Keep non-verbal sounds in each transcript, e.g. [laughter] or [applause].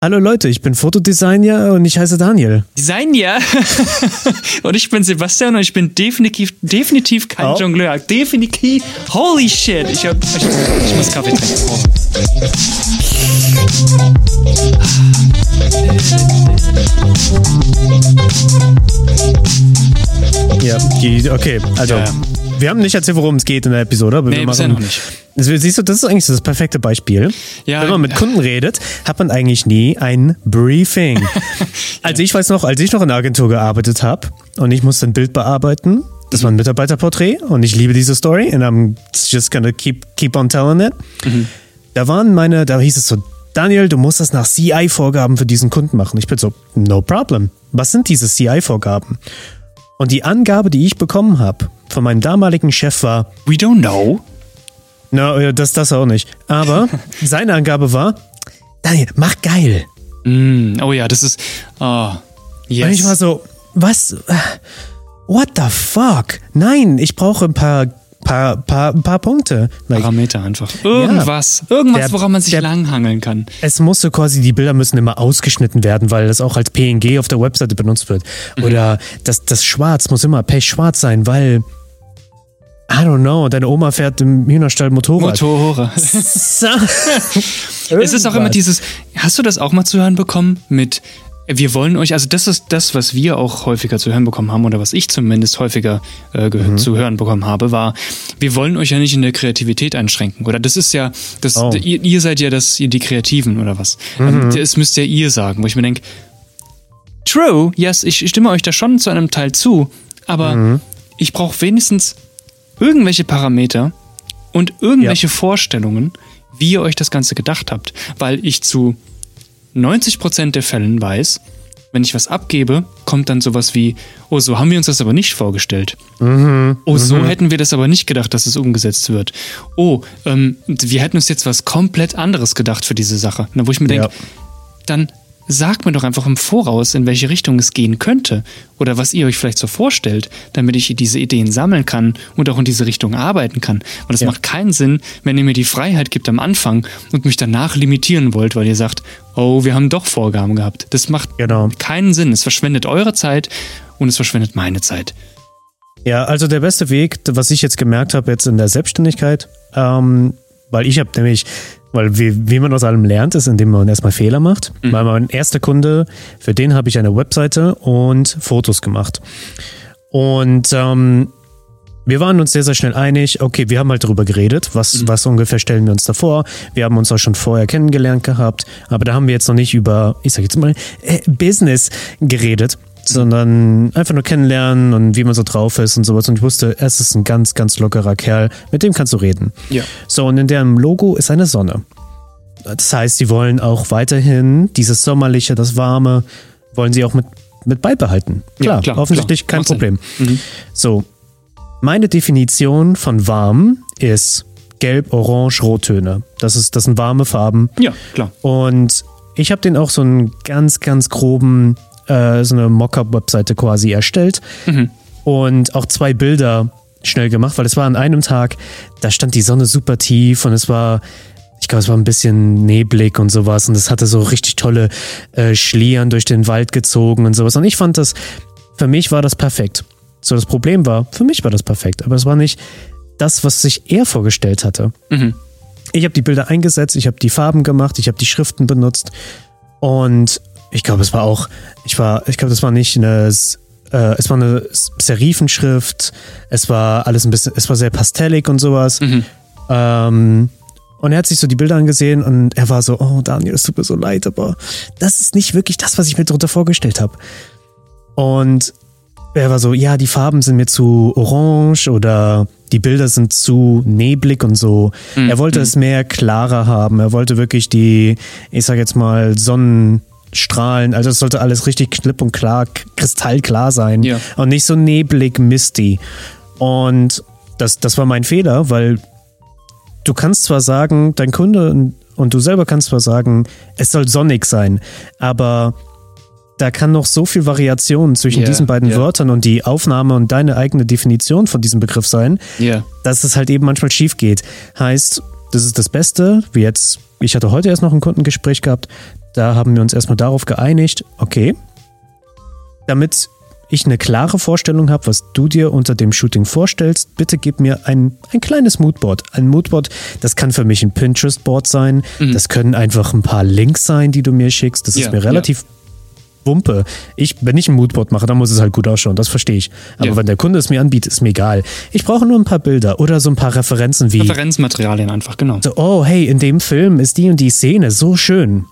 Hallo Leute, ich bin Fotodesigner und ich heiße Daniel. Designer? [laughs] und ich bin Sebastian und ich bin definitiv, definitiv kein oh. Jongleur. Definitiv. Holy shit. Ich, hab, ich, ich muss Kaffee trinken. Ja, okay, also. Ja. Wir haben nicht erzählt, worum es geht in der Episode, aber nee, wir machen, noch nicht. Siehst du, das ist eigentlich das perfekte Beispiel. Ja, Wenn man mit Kunden redet, hat man eigentlich nie ein Briefing. [laughs] [laughs] Also ich weiß noch, als ich noch in der Agentur gearbeitet habe und ich musste ein Bild bearbeiten, das war ein Mitarbeiterporträt und ich liebe diese Story and I'm just gonna keep, keep on telling it. Mhm. Da waren meine, da hieß es so, Daniel, du musst das nach CI-Vorgaben für diesen Kunden machen. Ich bin so, no problem. Was sind diese CI-Vorgaben? Und die Angabe, die ich bekommen habe von meinem damaligen Chef war, We don't know. No, das, das auch nicht. Aber [laughs] seine Angabe war, Daniel, mach geil. Mm, oh ja, das ist. Oh, yes. Und ich war so, was? What the fuck? Nein, ich brauche ein paar paar, paar, paar Punkte. Like, Parameter einfach. Irgendwas. Ja, irgendwas, der, woran man sich der, langhangeln kann. Es musste quasi, die Bilder müssen immer ausgeschnitten werden, weil das auch als PNG auf der Webseite benutzt wird. Mhm. Oder das, das Schwarz muss immer pechschwarz sein, weil I don't know, deine Oma fährt im Hühnerstall Motorrad. Motorrad. [laughs] es ist auch immer dieses, hast du das auch mal zu hören bekommen mit wir wollen euch, also das ist das, was wir auch häufiger zu hören bekommen haben oder was ich zumindest häufiger äh, mhm. zu hören bekommen habe, war, wir wollen euch ja nicht in der Kreativität einschränken. Oder das ist ja, das, oh. ihr, ihr, seid ja das, ihr die Kreativen oder was. Ähm, mhm. Das müsst ja ihr sagen, wo ich mir denke, true, yes, ich stimme euch da schon zu einem Teil zu, aber mhm. ich brauche wenigstens irgendwelche Parameter und irgendwelche ja. Vorstellungen, wie ihr euch das Ganze gedacht habt, weil ich zu 90% der Fällen weiß, wenn ich was abgebe, kommt dann sowas wie, oh, so haben wir uns das aber nicht vorgestellt. Mhm, oh, so mhm. hätten wir das aber nicht gedacht, dass es umgesetzt wird. Oh, ähm, wir hätten uns jetzt was komplett anderes gedacht für diese Sache. Na, wo ich mir denke, ja. dann sagt mir doch einfach im Voraus, in welche Richtung es gehen könnte oder was ihr euch vielleicht so vorstellt, damit ich diese Ideen sammeln kann und auch in diese Richtung arbeiten kann. Und es ja. macht keinen Sinn, wenn ihr mir die Freiheit gibt am Anfang und mich danach limitieren wollt, weil ihr sagt, oh, wir haben doch Vorgaben gehabt. Das macht genau. keinen Sinn. Es verschwendet eure Zeit und es verschwendet meine Zeit. Ja, also der beste Weg, was ich jetzt gemerkt habe jetzt in der Selbstständigkeit, ähm, weil ich habe nämlich weil wie, wie man aus allem lernt, ist, indem man erstmal Fehler macht. Mhm. Weil mein erster Kunde, für den habe ich eine Webseite und Fotos gemacht. Und ähm, wir waren uns sehr, sehr schnell einig, okay, wir haben halt darüber geredet, was, mhm. was ungefähr stellen wir uns da vor. Wir haben uns auch schon vorher kennengelernt gehabt, aber da haben wir jetzt noch nicht über, ich sag jetzt mal, äh, Business geredet sondern einfach nur kennenlernen und wie man so drauf ist und sowas. Und ich wusste, es ist ein ganz, ganz lockerer Kerl, mit dem kannst du reden. Ja. So, und in deren Logo ist eine Sonne. Das heißt, sie wollen auch weiterhin dieses Sommerliche, das Warme, wollen sie auch mit, mit beibehalten. Klar, ja, klar offensichtlich klar. kein Macht Problem. Mhm. So, meine Definition von warm ist gelb, orange, rottöne. Das, ist, das sind warme Farben. Ja, klar. Und ich habe den auch so einen ganz, ganz groben äh, so eine Mockup-Webseite quasi erstellt mhm. und auch zwei Bilder schnell gemacht, weil es war an einem Tag, da stand die Sonne super tief und es war, ich glaube, es war ein bisschen neblig und sowas und es hatte so richtig tolle äh, Schlieren durch den Wald gezogen und sowas. Und ich fand das, für mich war das perfekt. So, das Problem war, für mich war das perfekt, aber es war nicht das, was sich er vorgestellt hatte. Mhm. Ich habe die Bilder eingesetzt, ich habe die Farben gemacht, ich habe die Schriften benutzt und ich glaube, es war auch, ich war, ich glaube, das war nicht eine, äh, es war eine Serifenschrift, es war alles ein bisschen, es war sehr pastellig und sowas. Mhm. Ähm, und er hat sich so die Bilder angesehen und er war so, oh Daniel, es tut mir so leid, aber das ist nicht wirklich das, was ich mir darunter vorgestellt habe. Und er war so, ja, die Farben sind mir zu orange oder die Bilder sind zu neblig und so. Mhm. Er wollte mhm. es mehr klarer haben. Er wollte wirklich die, ich sag jetzt mal, Sonnen, Strahlen. Also es sollte alles richtig klipp und klar, kristallklar sein. Ja. Und nicht so neblig, misty. Und das, das war mein Fehler, weil du kannst zwar sagen, dein Kunde und du selber kannst zwar sagen, es soll sonnig sein, aber da kann noch so viel Variation zwischen yeah, diesen beiden yeah. Wörtern und die Aufnahme und deine eigene Definition von diesem Begriff sein, yeah. dass es halt eben manchmal schief geht. Heißt, das ist das Beste, wie jetzt, ich hatte heute erst noch ein Kundengespräch gehabt, Da haben wir uns erstmal darauf geeinigt, okay, damit ich eine klare Vorstellung habe, was du dir unter dem Shooting vorstellst, bitte gib mir ein, ein kleines Moodboard. Ein Moodboard, das kann für mich ein Pinterest-Board sein, mhm. das können einfach ein paar Links sein, die du mir schickst. Das ja, ist mir relativ ja. Wumpe. Ich, wenn ich ein Moodboard mache, dann muss es halt gut ausschauen, das verstehe ich. Aber ja. wenn der Kunde es mir anbietet, ist mir egal. Ich brauche nur ein paar Bilder oder so ein paar Referenzen wie. Referenzmaterialien einfach, genau. So, oh, hey, in dem Film ist die und die Szene so schön.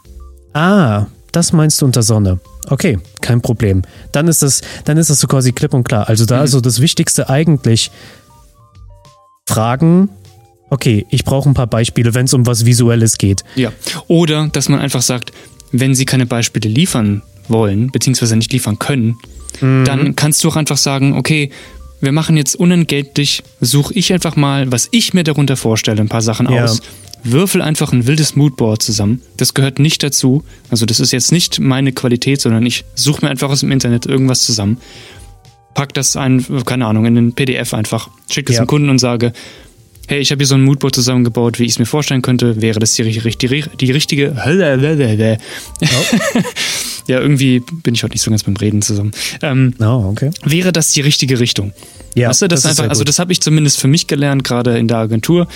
Ah, das meinst du unter Sonne. Okay, kein Problem. Dann ist das, dann ist das so quasi klipp und klar. Also da mhm. also das Wichtigste eigentlich fragen, okay, ich brauche ein paar Beispiele, wenn es um was Visuelles geht. Ja. Oder dass man einfach sagt, wenn sie keine Beispiele liefern wollen, beziehungsweise nicht liefern können, mhm. dann kannst du auch einfach sagen, okay, wir machen jetzt unentgeltlich, suche ich einfach mal, was ich mir darunter vorstelle, ein paar Sachen ja. aus würfel einfach ein wildes Moodboard zusammen. Das gehört nicht dazu. Also das ist jetzt nicht meine Qualität, sondern ich suche mir einfach aus dem Internet irgendwas zusammen. Pack das ein, keine Ahnung, in den PDF einfach, schicke es ja. dem Kunden und sage, hey, ich habe hier so ein Moodboard zusammengebaut, wie ich es mir vorstellen könnte. Wäre das die, die, die richtige... Oh. [laughs] ja, irgendwie bin ich heute nicht so ganz beim Reden zusammen. Ähm, oh, okay. Wäre das die richtige Richtung? Ja, weißt du, das, das einfach, also das habe ich zumindest für mich gelernt, gerade in der Agentur.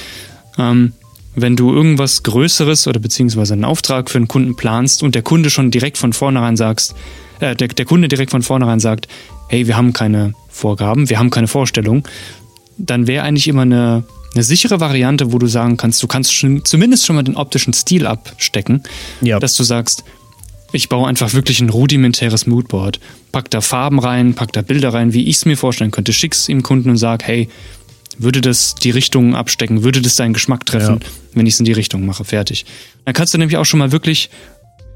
Ähm, wenn du irgendwas Größeres oder beziehungsweise einen Auftrag für einen Kunden planst und der Kunde schon direkt von vornherein sagst, äh, der, der Kunde direkt von vornherein sagt, hey, wir haben keine Vorgaben, wir haben keine Vorstellung, dann wäre eigentlich immer eine, eine sichere Variante, wo du sagen kannst, du kannst schon, zumindest schon mal den optischen Stil abstecken, ja. dass du sagst, ich baue einfach wirklich ein rudimentäres Moodboard. Pack da Farben rein, pack da Bilder rein, wie ich es mir vorstellen könnte. Schick's ihm Kunden und sag, hey, würde das die Richtung abstecken? Würde das deinen Geschmack treffen, ja. wenn ich es in die Richtung mache? Fertig. Dann kannst du nämlich auch schon mal wirklich,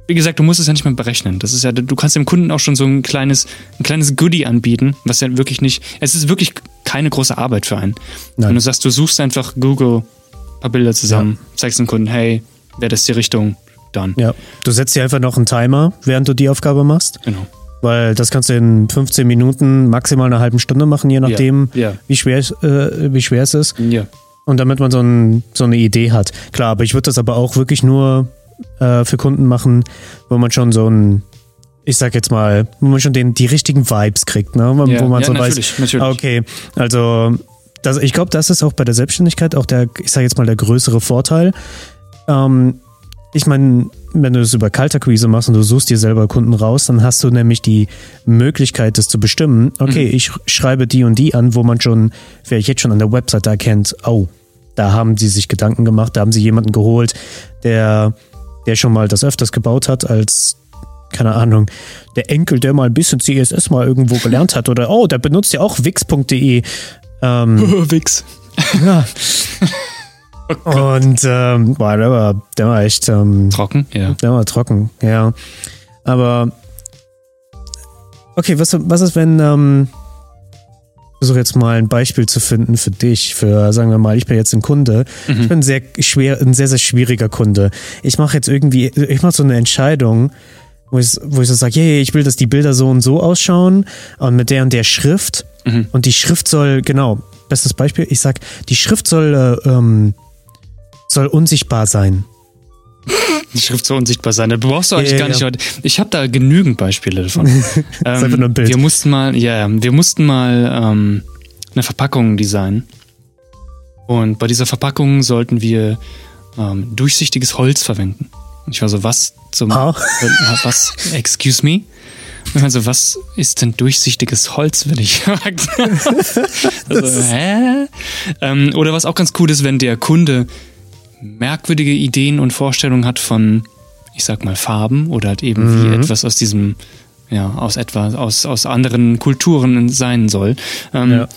wie gesagt, du musst es ja nicht mehr berechnen. Das ist ja, du kannst dem Kunden auch schon so ein kleines, ein kleines Goodie anbieten, was ja wirklich nicht, es ist wirklich keine große Arbeit für einen. Nein. Wenn du sagst, du suchst einfach Google ein paar Bilder zusammen, ja. zeigst dem Kunden, hey, wäre das die Richtung, dann. Ja, du setzt dir einfach noch einen Timer, während du die Aufgabe machst. Genau. Weil das kannst du in 15 Minuten, maximal eine halbe Stunde machen, je nachdem, ja, ja. Wie, schwer, äh, wie schwer es ist. Ja. Und damit man so, ein, so eine Idee hat. Klar, aber ich würde das aber auch wirklich nur äh, für Kunden machen, wo man schon so ein, ich sag jetzt mal, wo man schon den, die richtigen Vibes kriegt, ne? Wo, ja, wo man so natürlich, weiß, natürlich. okay, also das, ich glaube, das ist auch bei der Selbstständigkeit auch der, ich sag jetzt mal, der größere Vorteil. Ähm, ich meine, wenn du es über Kaltakquise machst und du suchst dir selber Kunden raus, dann hast du nämlich die Möglichkeit, das zu bestimmen. Okay, mhm. ich schreibe die und die an, wo man schon vielleicht jetzt schon an der Website erkennt, oh, da haben sie sich Gedanken gemacht, da haben sie jemanden geholt, der, der schon mal das öfters gebaut hat als keine Ahnung, der Enkel, der mal ein bisschen CSS mal irgendwo gelernt hat oder oh, der benutzt ja auch wix.de. Ähm, [laughs] Wix. Ja. [laughs] Oh und ähm, boah, der war, der war echt ähm, trocken, ja. Der war trocken, ja. Aber okay, was, was ist, wenn ähm, versuche jetzt mal ein Beispiel zu finden für dich, für, sagen wir mal, ich bin jetzt ein Kunde. Mhm. Ich bin ein sehr schwer, ein sehr, sehr schwieriger Kunde. Ich mache jetzt irgendwie, ich mache so eine Entscheidung, wo ich, wo ich so sage, hey, ich will, dass die Bilder so und so ausschauen und mit der und der Schrift. Mhm. Und die Schrift soll, genau, bestes Beispiel, ich sag, die Schrift soll äh, ähm, soll unsichtbar sein. Die Schrift soll unsichtbar sein. Da brauchst du eigentlich ja, gar nicht heute. Ich habe da genügend Beispiele davon. [laughs] ähm, nur ein Bild. Wir mussten mal, ja, wir mussten mal ähm, eine Verpackung designen. Und bei dieser Verpackung sollten wir ähm, durchsichtiges Holz verwenden. Ich war so, was zum, oh. was, excuse me? Also, was ist denn durchsichtiges Holz, wenn ich [laughs] also, hä? Ähm, oder was auch ganz cool ist, wenn der Kunde merkwürdige Ideen und Vorstellungen hat von, ich sag mal, Farben oder halt eben mhm. wie etwas aus diesem, ja, aus etwas, aus, aus anderen Kulturen sein soll. Ähm, ja.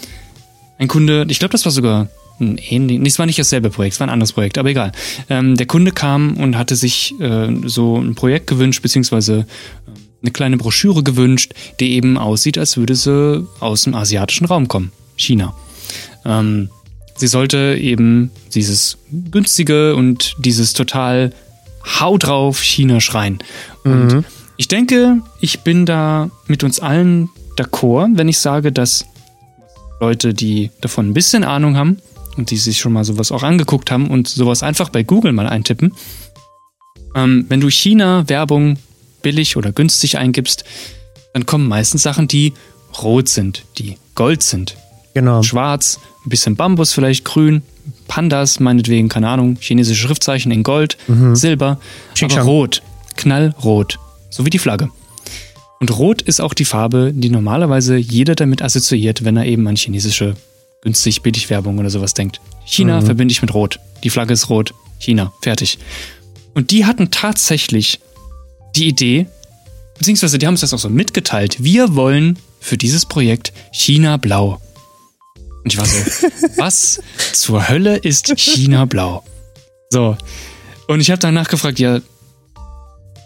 Ein Kunde, ich glaube, das war sogar ein ähnlich, nee, es war nicht dasselbe Projekt, es war ein anderes Projekt, aber egal. Ähm, der Kunde kam und hatte sich äh, so ein Projekt gewünscht, beziehungsweise äh, eine kleine Broschüre gewünscht, die eben aussieht, als würde sie aus dem asiatischen Raum kommen, China. Ähm, sie sollte eben dieses günstige und dieses total Hau drauf China schreien. Und mhm. ich denke, ich bin da mit uns allen d'accord, wenn ich sage, dass Leute, die davon ein bisschen Ahnung haben und die sich schon mal sowas auch angeguckt haben und sowas einfach bei Google mal eintippen, Ähm, wenn du China-Werbung billig oder günstig eingibst, dann kommen meistens Sachen, die rot sind, die gold sind. Genau. Schwarz, ein bisschen Bambus vielleicht, grün, Pandas, meinetwegen, keine Ahnung, chinesische Schriftzeichen in Gold, mhm. Silber, aber rot, knallrot, so wie die Flagge. Und rot ist auch die Farbe, die normalerweise jeder damit assoziiert, wenn er eben an chinesische günstig billig Werbung oder sowas denkt. China mhm. verbinde ich mit rot. Die Flagge ist rot. China, fertig. Und die hatten tatsächlich die Idee, beziehungsweise die haben uns das auch so mitgeteilt, wir wollen für dieses Projekt China blau. Und ich war so, [laughs] was zur Hölle ist China blau? So. Und ich habe danach gefragt, ja,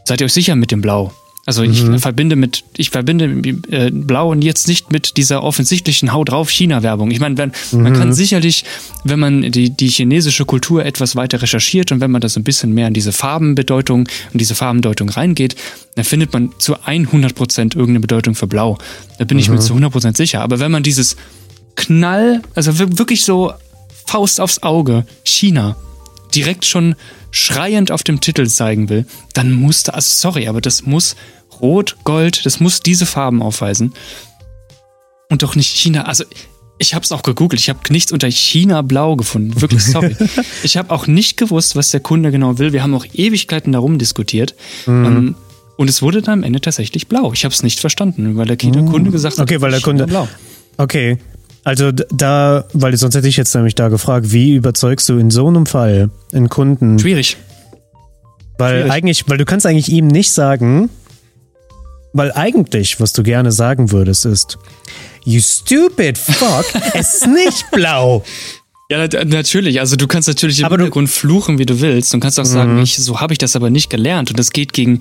seid ihr euch sicher mit dem Blau? Also ich mhm. verbinde mit, ich verbinde äh, Blau und jetzt nicht mit dieser offensichtlichen Hau drauf China-Werbung. Ich meine, wenn, mhm. man kann mhm. sicherlich, wenn man die, die chinesische Kultur etwas weiter recherchiert und wenn man das ein bisschen mehr in diese Farbenbedeutung und diese Farbendeutung reingeht, dann findet man zu 100 Prozent irgendeine Bedeutung für Blau. Da bin mhm. ich mir mhm. zu 100% sicher. Aber wenn man dieses Knall, also wirklich so Faust aufs Auge, China, direkt schon schreiend auf dem Titel zeigen will, dann muss da, also sorry, aber das muss Rot, Gold, das muss diese Farben aufweisen. Und doch nicht China. Also ich habe es auch gegoogelt. Ich habe nichts unter China Blau gefunden. Wirklich sorry. [laughs] ich habe auch nicht gewusst, was der Kunde genau will. Wir haben auch Ewigkeiten darum diskutiert. Mhm. Ähm, und es wurde dann am Ende tatsächlich blau. Ich habe es nicht verstanden, weil der Kunde mhm. gesagt hat, okay, weil der Kunde blau. Okay, also da, weil sonst hätte ich jetzt nämlich da gefragt, wie überzeugst du in so einem Fall einen Kunden? Schwierig. Weil Schwierig. eigentlich, weil du kannst eigentlich ihm nicht sagen, weil eigentlich, was du gerne sagen würdest, ist, you stupid fuck, es ist nicht blau. [laughs] Ja, natürlich. Also du kannst natürlich im aber Hintergrund fluchen, wie du willst. Und kannst auch sagen, mhm. ich, so habe ich das aber nicht gelernt. Und das geht gegen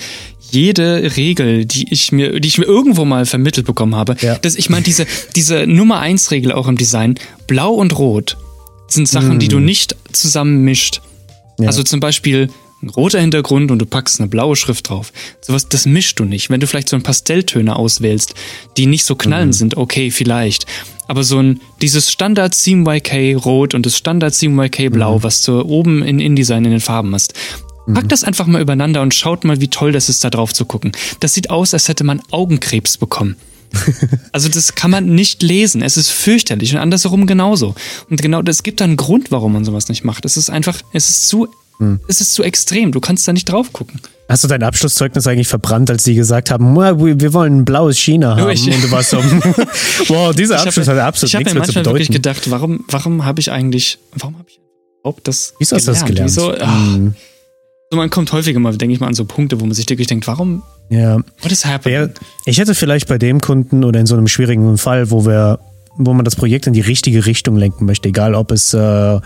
jede Regel, die ich mir, die ich mir irgendwo mal vermittelt bekommen habe. Ja. Das, ich meine, diese, diese Nummer eins Regel auch im Design, blau und rot sind Sachen, mhm. die du nicht zusammen mischt. Ja. Also zum Beispiel ein roter Hintergrund und du packst eine blaue Schrift drauf. Sowas, das mischst du nicht. Wenn du vielleicht so ein Pastelltöne auswählst, die nicht so knallend mhm. sind, okay, vielleicht. Aber so ein, dieses Standard CMYK Rot und das Standard CMYK Blau, mhm. was du oben in InDesign in den Farben hast, Packt mhm. das einfach mal übereinander und schaut mal, wie toll das ist, da drauf zu gucken. Das sieht aus, als hätte man Augenkrebs bekommen. [laughs] also das kann man nicht lesen. Es ist fürchterlich und andersherum genauso. Und genau, es gibt da einen Grund, warum man sowas nicht macht. Es ist einfach, es ist zu hm. Es ist zu extrem, du kannst da nicht drauf gucken. Hast du dein Abschlusszeugnis eigentlich verbrannt, als sie gesagt haben, wir wollen ein blaues China haben? Ich, und du warst so, [laughs] [laughs] wow, dieser Abschluss hat absolut ich nichts mehr zu bedeuten. Ich habe wirklich gedacht, warum, warum habe ich eigentlich, warum habe ich überhaupt das Wieso hast du das gelernt? Wieso, ach, hm. so, man kommt häufiger mal, denke ich mal, an so Punkte, wo man sich wirklich denkt, warum, ja. what is happening? Ich hätte vielleicht bei dem Kunden oder in so einem schwierigen Fall, wo wir wo man das Projekt in die richtige Richtung lenken möchte, egal ob es äh,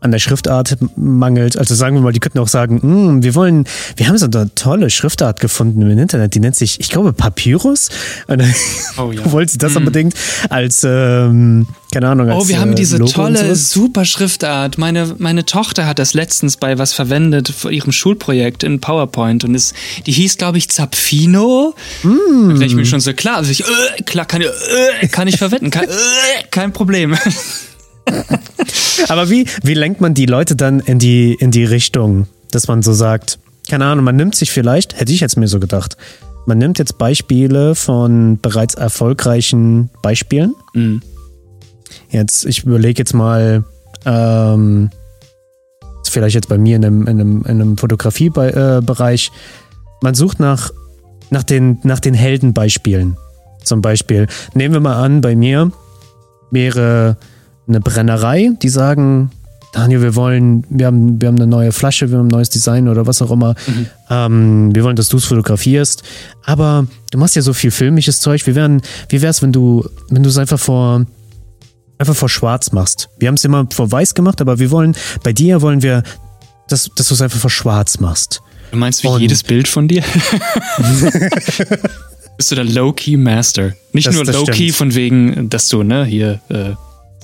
an der Schriftart mangelt. Also sagen wir mal, die könnten auch sagen, mm, wir wollen, wir haben so eine tolle Schriftart gefunden im Internet, die nennt sich, ich glaube, Papyrus. Und dann oh, ja. [laughs] wollen sie das mm. unbedingt als, ähm, keine Ahnung. Als, oh, wir haben äh, diese Logo tolle, super Schriftart. Meine, meine Tochter hat das letztens bei was verwendet für ihrem Schulprojekt in PowerPoint und es, die hieß, glaube ich, Zapfino. Mm. Da ich mir schon so klar, also ich, äh, klar, kann, äh, kann ich verwenden, kann, äh, kein Problem. Aber wie, wie lenkt man die Leute dann in die, in die Richtung, dass man so sagt, keine Ahnung, man nimmt sich vielleicht, hätte ich jetzt mir so gedacht, man nimmt jetzt Beispiele von bereits erfolgreichen Beispielen. Mhm. Jetzt, ich überlege jetzt mal, ähm, vielleicht jetzt bei mir in einem, in einem, in einem Fotografiebereich, man sucht nach, nach, den, nach den Heldenbeispielen. Zum Beispiel, nehmen wir mal an, bei mir wäre eine Brennerei, die sagen, Daniel, wir wollen, wir haben, wir haben eine neue Flasche, wir haben ein neues Design oder was auch immer. Mhm. Ähm, wir wollen, dass du es fotografierst. Aber du machst ja so viel filmisches Zeug. Wie, wären, wie wär's, wenn du, wenn du es einfach vor, einfach vor Schwarz machst? Wir haben es immer vor Weiß gemacht, aber wir wollen, bei dir wollen wir, dass, dass du es einfach vor Schwarz machst. Du meinst wie Und jedes Bild von dir? [laughs] Bist du der Low-Key Master? Nicht das, nur Low-Key von wegen, dass du, ne, hier, äh,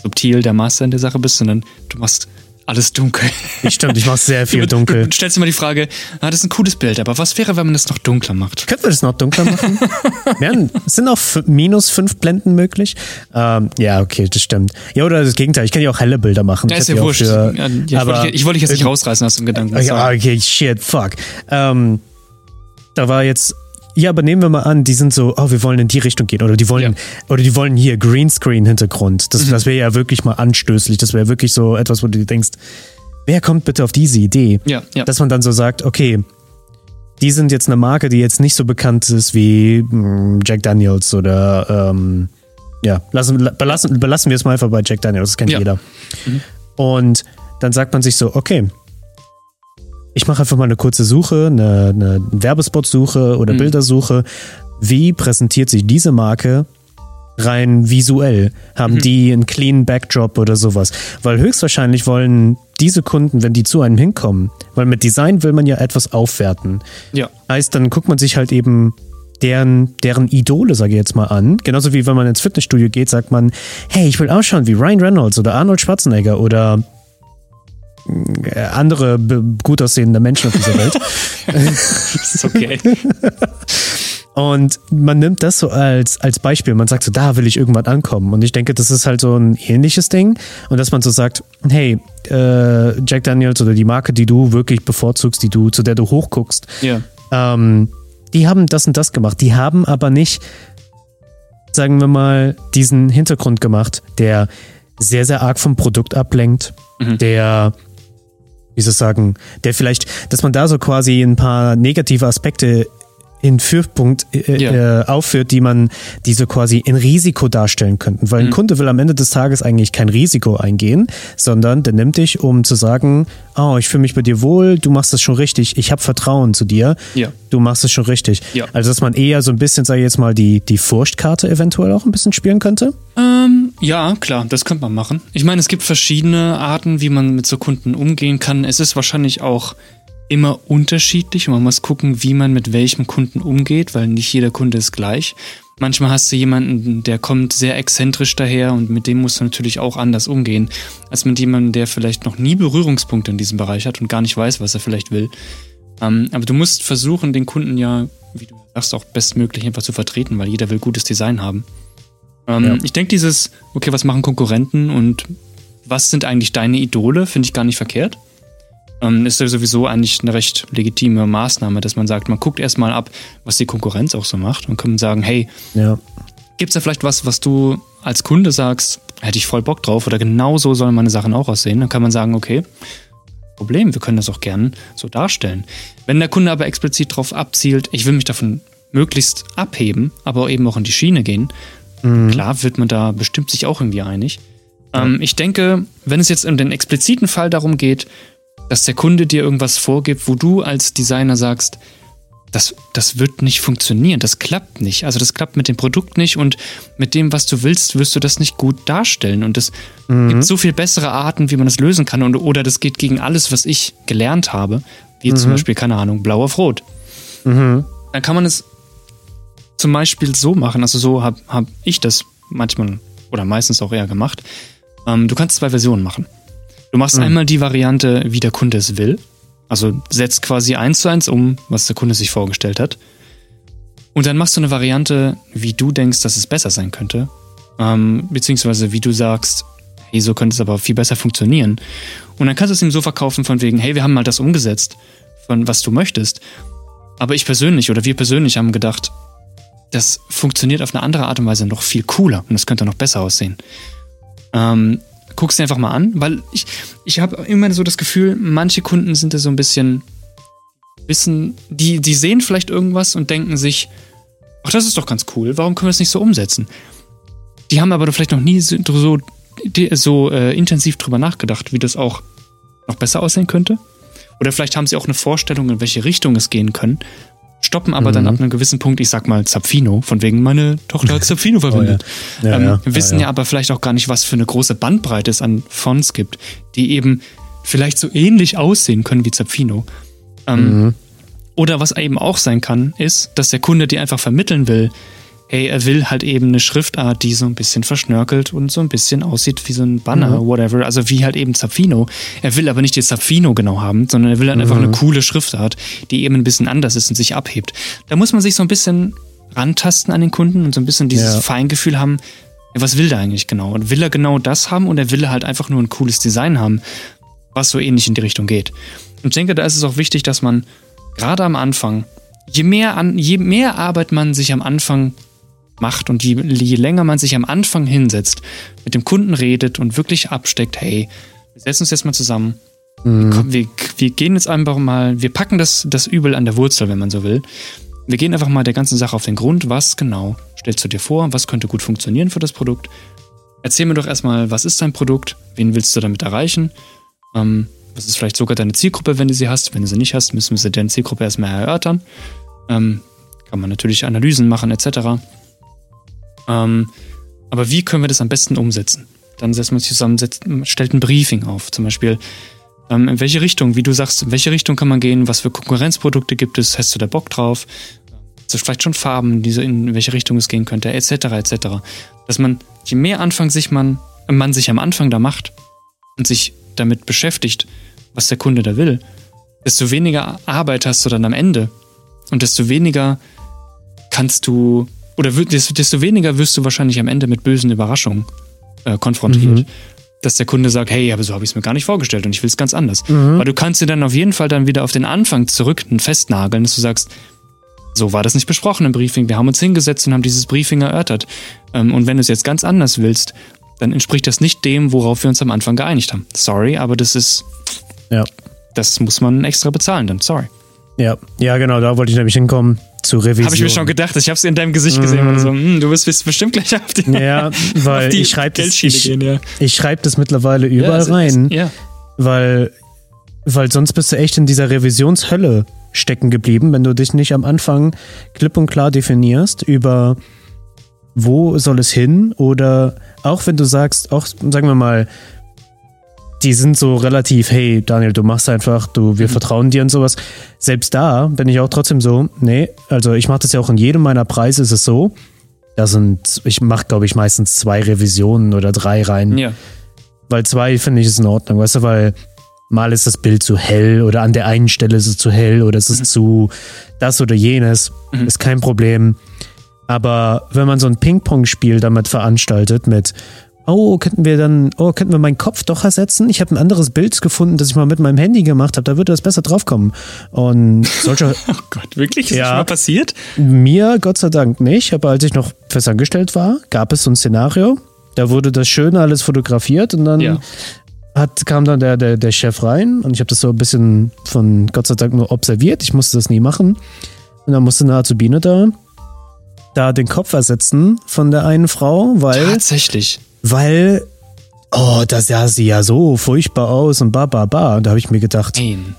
subtil der Master in der Sache bist, sondern du machst alles dunkel. Stimmt, ich mache sehr [laughs] viel dunkel. Du stellst mal die Frage, ah, das ist ein cooles Bild, aber was wäre, wenn man das noch dunkler macht? Könnten wir das noch dunkler machen? [laughs] ja, sind auch minus fünf Blenden möglich? Ähm, ja, okay, das stimmt. Ja, oder das Gegenteil, ich kann ja auch helle Bilder machen. Ja, ist ja wurscht. Für, ja, ich, wollte, ich, wollte dich jetzt nicht rausreißen aus dem Gedanken. Ja, okay, shit, fuck. Ähm, da war jetzt ja, aber nehmen wir mal an, die sind so, oh, wir wollen in die Richtung gehen oder die wollen, ja. oder die wollen hier Greenscreen-Hintergrund. Das, mhm. das wäre ja wirklich mal anstößlich. Das wäre wirklich so etwas, wo du dir denkst, wer kommt bitte auf diese Idee? Ja, ja. Dass man dann so sagt, okay, die sind jetzt eine Marke, die jetzt nicht so bekannt ist wie mm, Jack Daniels oder ähm, ja, lassen, belassen, belassen wir es mal einfach bei Jack Daniels, das kennt ja. jeder. Mhm. Und dann sagt man sich so, okay, ich mache einfach mal eine kurze Suche, eine, eine Werbespot-Suche oder mhm. Bildersuche. Wie präsentiert sich diese Marke rein visuell? Haben mhm. die einen clean Backdrop oder sowas? Weil höchstwahrscheinlich wollen diese Kunden, wenn die zu einem hinkommen, weil mit Design will man ja etwas aufwerten. Ja. Heißt, dann guckt man sich halt eben deren, deren Idole, sage ich jetzt mal, an. Genauso wie wenn man ins Fitnessstudio geht, sagt man, hey, ich will ausschauen wie Ryan Reynolds oder Arnold Schwarzenegger oder andere gut aussehende Menschen auf dieser Welt. [laughs] ist okay. [laughs] Und man nimmt das so als, als Beispiel. Man sagt so, da will ich irgendwann ankommen. Und ich denke, das ist halt so ein ähnliches Ding. Und dass man so sagt, hey, äh, Jack Daniels oder die Marke, die du wirklich bevorzugst, die du, zu der du hochguckst, ja. ähm, die haben das und das gemacht. Die haben aber nicht, sagen wir mal, diesen Hintergrund gemacht, der sehr, sehr arg vom Produkt ablenkt, mhm. der wie soll ich sagen, der vielleicht, dass man da so quasi ein paar negative Aspekte in Fürpunkt äh, ja. äh, aufführt, die man, die so quasi in Risiko darstellen könnten. Weil ein mhm. Kunde will am Ende des Tages eigentlich kein Risiko eingehen, sondern der nimmt dich, um zu sagen, oh, ich fühle mich bei dir wohl, du machst das schon richtig, ich habe Vertrauen zu dir, ja. du machst es schon richtig. Ja. Also dass man eher so ein bisschen, sag ich jetzt mal, die, die Furchtkarte eventuell auch ein bisschen spielen könnte? Ähm, ja, klar, das könnte man machen. Ich meine, es gibt verschiedene Arten, wie man mit so Kunden umgehen kann. Es ist wahrscheinlich auch immer unterschiedlich und man muss gucken, wie man mit welchem Kunden umgeht, weil nicht jeder Kunde ist gleich. Manchmal hast du jemanden, der kommt sehr exzentrisch daher und mit dem musst du natürlich auch anders umgehen, als mit jemandem, der vielleicht noch nie Berührungspunkte in diesem Bereich hat und gar nicht weiß, was er vielleicht will. Ähm, aber du musst versuchen, den Kunden ja, wie du sagst, auch bestmöglich einfach zu vertreten, weil jeder will gutes Design haben. Ähm, ja. Ich denke, dieses, okay, was machen Konkurrenten und was sind eigentlich deine Idole, finde ich gar nicht verkehrt ähm, ist ja sowieso eigentlich eine recht legitime Maßnahme, dass man sagt, man guckt erstmal ab, was die Konkurrenz auch so macht und kann sagen, hey, ja. gibt es da vielleicht was, was du als Kunde sagst, hätte ich voll Bock drauf oder genau so sollen meine Sachen auch aussehen, dann kann man sagen, okay, Problem, wir können das auch gern so darstellen. Wenn der Kunde aber explizit darauf abzielt, ich will mich davon möglichst abheben, aber eben auch in die Schiene gehen, mhm. klar wird man da bestimmt sich auch irgendwie einig. Ähm, ich denke, wenn es jetzt in den expliziten Fall darum geht, dass der Kunde dir irgendwas vorgibt, wo du als Designer sagst, das, das wird nicht funktionieren, das klappt nicht. Also das klappt mit dem Produkt nicht und mit dem, was du willst, wirst du das nicht gut darstellen. Und es mhm. gibt so viel bessere Arten, wie man das lösen kann. Und, oder das geht gegen alles, was ich gelernt habe, wie mhm. zum Beispiel, keine Ahnung, blau auf rot. Mhm. Dann kann man es zum Beispiel so machen, also so habe hab ich das manchmal oder meistens auch eher gemacht. Ähm, du kannst zwei Versionen machen. Du machst mhm. einmal die Variante, wie der Kunde es will. Also setzt quasi eins zu eins um, was der Kunde sich vorgestellt hat. Und dann machst du eine Variante, wie du denkst, dass es besser sein könnte. Ähm, beziehungsweise wie du sagst, hey, so könnte es aber viel besser funktionieren. Und dann kannst du es ihm so verkaufen von wegen, hey, wir haben mal das umgesetzt, von was du möchtest. Aber ich persönlich oder wir persönlich haben gedacht, das funktioniert auf eine andere Art und Weise noch viel cooler und es könnte noch besser aussehen. Ähm, guck's dir einfach mal an, weil ich, ich habe immer so das Gefühl, manche Kunden sind da so ein bisschen, wissen, die, die sehen vielleicht irgendwas und denken sich, ach, das ist doch ganz cool, warum können wir das nicht so umsetzen? Die haben aber vielleicht noch nie so, so, so äh, intensiv drüber nachgedacht, wie das auch noch besser aussehen könnte. Oder vielleicht haben sie auch eine Vorstellung, in welche Richtung es gehen können stoppen aber mhm. dann ab einem gewissen Punkt, ich sag mal Zapfino, von wegen meine Tochter hat [laughs] Zapfino verwendet. oh, ja. Ja, ähm, ja. wissen ja, aber vielleicht auch gar nicht, was für eine große Bandbreite es an Fonts gibt, die eben vielleicht so ähnlich aussehen können wie Zapfino. Ähm, mhm. Oder was eben auch sein kann, ist, dass der Kunde dir einfach vermitteln will, hey, er will halt eben eine Schriftart, die so ein bisschen verschnörkelt und so ein bisschen aussieht wie so ein Banner, mhm. whatever. Also wie halt eben Zapfino. Er will aber nicht die Zapfino genau haben, sondern er will halt mhm. einfach eine coole Schriftart, die eben ein bisschen anders ist und sich abhebt. Da muss man sich so ein bisschen rantasten an den Kunden und so ein bisschen dieses ja. Feingefühl haben, was will der eigentlich genau? Und will er genau das haben und er will halt einfach nur ein cooles Design haben, was so ähnlich in die Richtung geht. Und ich denke, da ist es auch wichtig, dass man gerade am Anfang, je mehr, an, je mehr Arbeit man sich am Anfang macht und je, je länger man sich am Anfang hinsetzt, mit dem Kunden redet und wirklich absteckt, hey, wir setzen uns jetzt mal zusammen, mhm. wir, wir gehen jetzt einfach mal, wir packen das, das Übel an der Wurzel, wenn man so will. Wir gehen einfach mal der ganzen Sache auf den Grund, was genau stellst du dir vor, was könnte gut funktionieren für das Produkt. Erzähl mir doch erstmal, was ist dein Produkt, wen willst du damit erreichen, ähm, was ist vielleicht sogar deine Zielgruppe, wenn du sie hast. Wenn du sie nicht hast, müssen wir sie deine Zielgruppe erstmal erörtern. Ähm, kann man natürlich Analysen machen etc. Ähm, aber wie können wir das am besten umsetzen? Dann setzt man sich zusammen, setzt, stellt ein Briefing auf. Zum Beispiel, ähm, in welche Richtung, wie du sagst, in welche Richtung kann man gehen, was für Konkurrenzprodukte gibt es, hast du da Bock drauf? Hast du vielleicht schon Farben, die so in welche Richtung es gehen könnte, etc. etc. Dass man, je mehr Anfang sich man, man sich am Anfang da macht und sich damit beschäftigt, was der Kunde da will, desto weniger Arbeit hast du dann am Ende und desto weniger kannst du oder desto, weniger wirst du wahrscheinlich am Ende mit bösen Überraschungen äh, konfrontiert. Mhm. Dass der Kunde sagt, hey, aber so habe ich es mir gar nicht vorgestellt und ich will es ganz anders. Mhm. Weil du kannst dir dann auf jeden Fall dann wieder auf den Anfang zurück festnageln, dass du sagst, so war das nicht besprochen im Briefing. Wir haben uns hingesetzt und haben dieses Briefing erörtert. Ähm, und wenn du es jetzt ganz anders willst, dann entspricht das nicht dem, worauf wir uns am Anfang geeinigt haben. Sorry, aber das ist. Ja. Das muss man extra bezahlen dann. Sorry. Ja, ja, genau, da wollte ich nämlich hinkommen zur Revision. Habe ich mir schon gedacht, ich habe es in deinem Gesicht gesehen. Mhm. So, hm, du wirst bestimmt gleich auf die, ja, [laughs] weil die ich schreibe das, ich, gehen, ja. ich schreib das mittlerweile überall ja, rein, ist, ja. weil, weil sonst bist du echt in dieser Revisionshölle stecken geblieben, wenn du dich nicht am Anfang klipp und klar definierst über wo soll es hin oder auch wenn du sagst, auch sagen wir mal, die sind so relativ, hey Daniel, du machst einfach, du, wir mhm. vertrauen dir und sowas. Selbst da bin ich auch trotzdem so, nee, also ich mache das ja auch in jedem meiner Preise ist es so. Da sind, ich mache glaube ich meistens zwei Revisionen oder drei rein. Ja. Weil zwei finde ich ist in Ordnung, weißt du, weil mal ist das Bild zu hell oder an der einen Stelle ist es zu hell oder es ist mhm. zu das oder jenes, mhm. ist kein Problem. Aber wenn man so ein Ping-Pong-Spiel damit veranstaltet mit Oh, könnten wir dann, oh, könnten wir meinen Kopf doch ersetzen? Ich habe ein anderes Bild gefunden, das ich mal mit meinem Handy gemacht habe, da würde das besser draufkommen. Und solche. [laughs] oh Gott, wirklich? Ist ja, das mal passiert? Mir Gott sei Dank nicht, aber als ich noch festangestellt war, gab es so ein Szenario. Da wurde das schön alles fotografiert und dann ja. hat, kam dann der, der, der Chef rein und ich habe das so ein bisschen von Gott sei Dank nur observiert. Ich musste das nie machen. Und dann musste eine Azubine da da den Kopf ersetzen von der einen Frau, weil. Tatsächlich weil, oh, da sah sie ja so furchtbar aus und ba, ba, ba. Und da habe ich mir gedacht, Nein.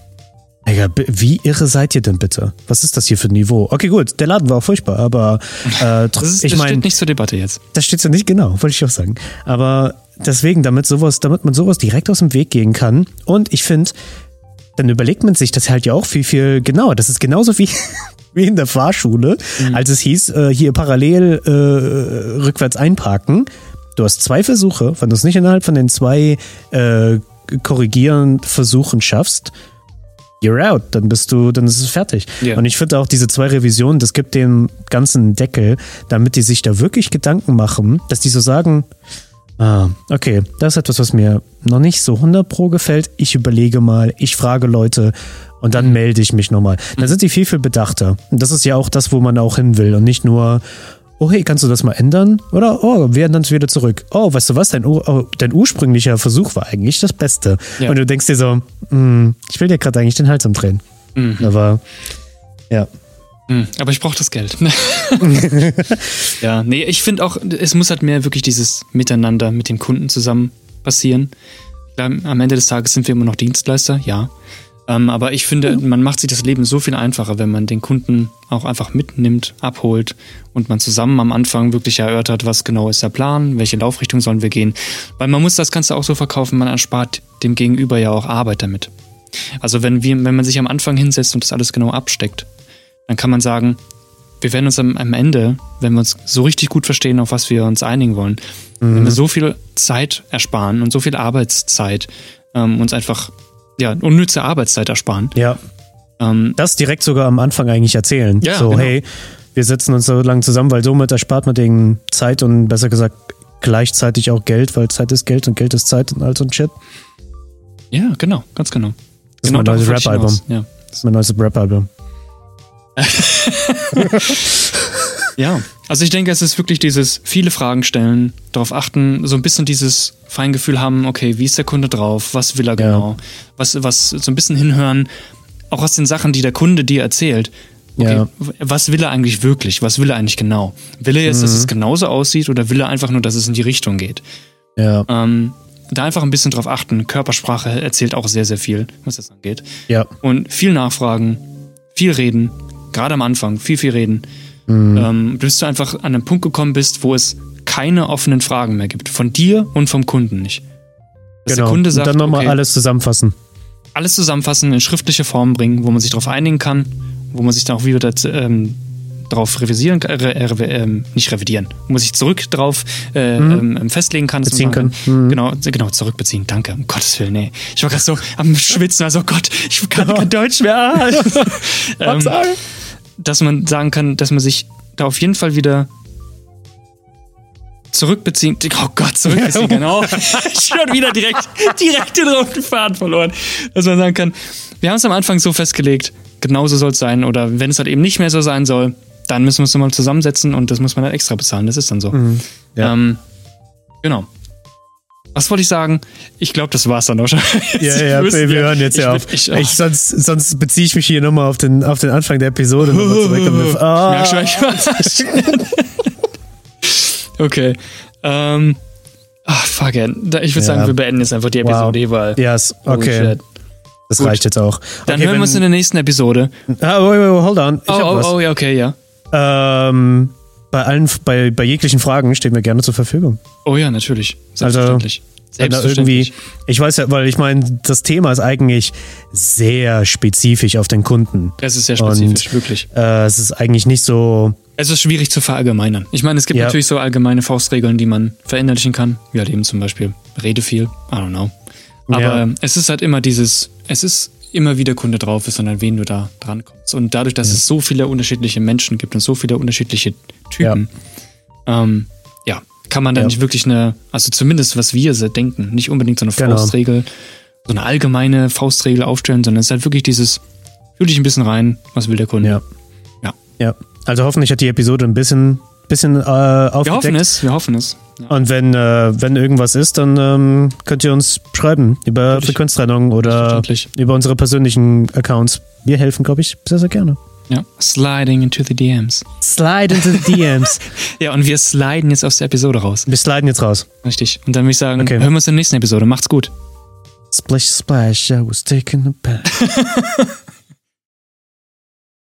Digga, wie irre seid ihr denn bitte? Was ist das hier für ein Niveau? Okay, gut, der Laden war auch furchtbar, aber äh, [laughs] das, ist, ich das steht nicht zur Debatte jetzt. Das steht so nicht genau, wollte ich auch sagen. Aber deswegen, damit sowas, damit man sowas direkt aus dem Weg gehen kann. Und ich finde, dann überlegt man sich das halt ja auch viel, viel genauer. Das ist genauso wie, [laughs] wie in der Fahrschule, mhm. als es hieß, äh, hier parallel äh, rückwärts einparken. Du hast zwei Versuche, wenn du es nicht innerhalb von den zwei äh, korrigieren Versuchen schaffst, you're out, dann bist du, dann ist es fertig. Yeah. Und ich finde auch diese zwei Revisionen, das gibt dem ganzen Deckel, damit die sich da wirklich Gedanken machen, dass die so sagen, ah, okay, das ist etwas, was mir noch nicht so 100 pro gefällt. Ich überlege mal, ich frage Leute und dann melde ich mich nochmal. Dann sind die viel, viel bedachter. Und das ist ja auch das, wo man auch hin will und nicht nur, oh hey, kannst du das mal ändern? Oder, oh, wir ändern es wieder zurück. Oh, weißt du was, dein, oh, dein ursprünglicher Versuch war eigentlich das Beste. Ja. Und du denkst dir so, hm, ich will dir gerade eigentlich den Hals umdrehen. Mhm. Aber, ja. Mhm, aber ich brauche das Geld. [laughs] ja, nee, ich finde auch, es muss halt mehr wirklich dieses Miteinander mit dem Kunden zusammen passieren. Am Ende des Tages sind wir immer noch Dienstleister, ja. Ähm, aber ich finde, man macht sich das Leben so viel einfacher, wenn man den Kunden auch einfach mitnimmt, abholt und man zusammen am Anfang wirklich erörtert, was genau ist der Plan, welche Laufrichtung sollen wir gehen. Weil man muss das Ganze auch so verkaufen, man erspart dem Gegenüber ja auch Arbeit damit. Also wenn, wir, wenn man sich am Anfang hinsetzt und das alles genau absteckt, dann kann man sagen, wir werden uns am, am Ende, wenn wir uns so richtig gut verstehen, auf was wir uns einigen wollen, mhm. wenn wir so viel Zeit ersparen und so viel Arbeitszeit ähm, uns einfach ja unnütze Arbeitszeit ersparen. Ja. Ähm, das direkt sogar am Anfang eigentlich erzählen. Ja, so, genau. hey, wir setzen uns so lange zusammen, weil somit erspart man den Zeit und besser gesagt gleichzeitig auch Geld, weil Zeit ist Geld und Geld ist Zeit und all so ein Shit. Ja, genau, ganz genau. Das genau ist mein neues Rap-Album. Ja. Das ist mein neues Rap-Album. [laughs] ja, also ich denke, es ist wirklich dieses viele Fragen stellen, darauf achten, so ein bisschen dieses Feingefühl haben, okay, wie ist der Kunde drauf, was will er genau, ja. was, was so ein bisschen hinhören, auch aus den Sachen, die der Kunde dir erzählt. Okay, ja. was will er eigentlich wirklich? Was will er eigentlich genau? Will er jetzt, mhm. dass es genauso aussieht oder will er einfach nur, dass es in die Richtung geht? Ja. Ähm, da einfach ein bisschen drauf achten. Körpersprache erzählt auch sehr, sehr viel, was das angeht. Ja. Und viel nachfragen, viel reden, gerade am Anfang, viel, viel reden. Mhm. Ähm, bis du einfach an einen Punkt gekommen bist, wo es keine offenen Fragen mehr gibt. Von dir und vom Kunden nicht. Dass genau. der Kunde sagt, und dann nochmal okay, alles zusammenfassen. Alles zusammenfassen, in schriftliche Form bringen, wo man sich darauf einigen kann wo man sich dann auch wieder das, ähm, drauf revisieren, äh, äh, nicht revidieren, wo man sich zurück drauf äh, mhm. ähm, festlegen kann. Beziehen können. Mhm. Genau, genau, zurückbeziehen. Danke, um Gottes Willen, nee. Ich war gerade so am Schwitzen, also Gott, ich kann [laughs] kein Deutsch mehr. [laughs] [laughs] ähm, dass man sagen kann, dass man sich da auf jeden Fall wieder zurückbeziehen. Oh Gott, zurückbeziehen, genau. [laughs] Schon wieder direkt, direkt den roten Faden verloren. Dass man sagen kann, wir haben es am Anfang so festgelegt, genauso soll es sein. Oder wenn es halt eben nicht mehr so sein soll, dann müssen wir uns nochmal zusammensetzen und das muss man dann extra bezahlen. Das ist dann so. Mhm, ja. ähm, genau. Was wollte ich sagen? Ich glaube, das war's dann auch schon. [laughs] ja, [laughs] ja, wir, wir hören jetzt ich, ja auf. Ich, ich, sonst, sonst beziehe ich mich hier nochmal auf den, auf den Anfang der Episode. zurück [laughs] ah. okay. Ähm, ach, fuck it. Ich würde ja. sagen, wir beenden jetzt einfach die Episode, wow. weil. Yes, okay. Das Gut. reicht jetzt auch. Dann hören wir uns in der nächsten Episode. Ah, wait, wait, hold on. Ich oh, oh, oh, ja, okay, ja. Ähm, bei allen, bei, bei jeglichen Fragen stehen wir gerne zur Verfügung. Oh ja, natürlich. Also, Selbstverständlich. Also, Selbstverständlich. irgendwie, ich weiß ja, weil ich meine, das Thema ist eigentlich sehr spezifisch auf den Kunden. Es ist sehr spezifisch, Und, wirklich. Äh, es ist eigentlich nicht so. Es ist schwierig zu verallgemeinern. Ich meine, es gibt ja. natürlich so allgemeine Faustregeln, die man verinnerlichen kann. Wie halt eben zum Beispiel, rede viel. I don't know. Aber ja. es ist halt immer dieses, es ist immer wieder Kunde drauf ist, sondern wen du da dran kommst. Und dadurch, dass ja. es so viele unterschiedliche Menschen gibt und so viele unterschiedliche Typen, ja, ähm, ja kann man da nicht wirklich eine, also zumindest was wir denken, nicht unbedingt so eine genau. Faustregel, so eine allgemeine Faustregel aufstellen, sondern es ist halt wirklich dieses, fühl dich ein bisschen rein, was will der Kunde. Ja. Ja. ja. Also hoffentlich hat die Episode ein bisschen, bisschen äh, aufgedeckt. Wir hoffen es, wir hoffen es. Und wenn, äh, wenn irgendwas ist, dann ähm, könnt ihr uns schreiben über. Frequenztrennung oder über unsere persönlichen Accounts. Wir helfen, glaube ich, sehr, sehr gerne. Ja, sliding into the DMs. Slide into the [laughs] DMs. ja, und wir sliden jetzt aus der Episode raus. Wir sliden jetzt raus. Richtig. Und dann würde ich sagen, okay. hören wir uns in der nächsten Episode. Macht's gut. Splash, splash, I was taking a bath. [laughs]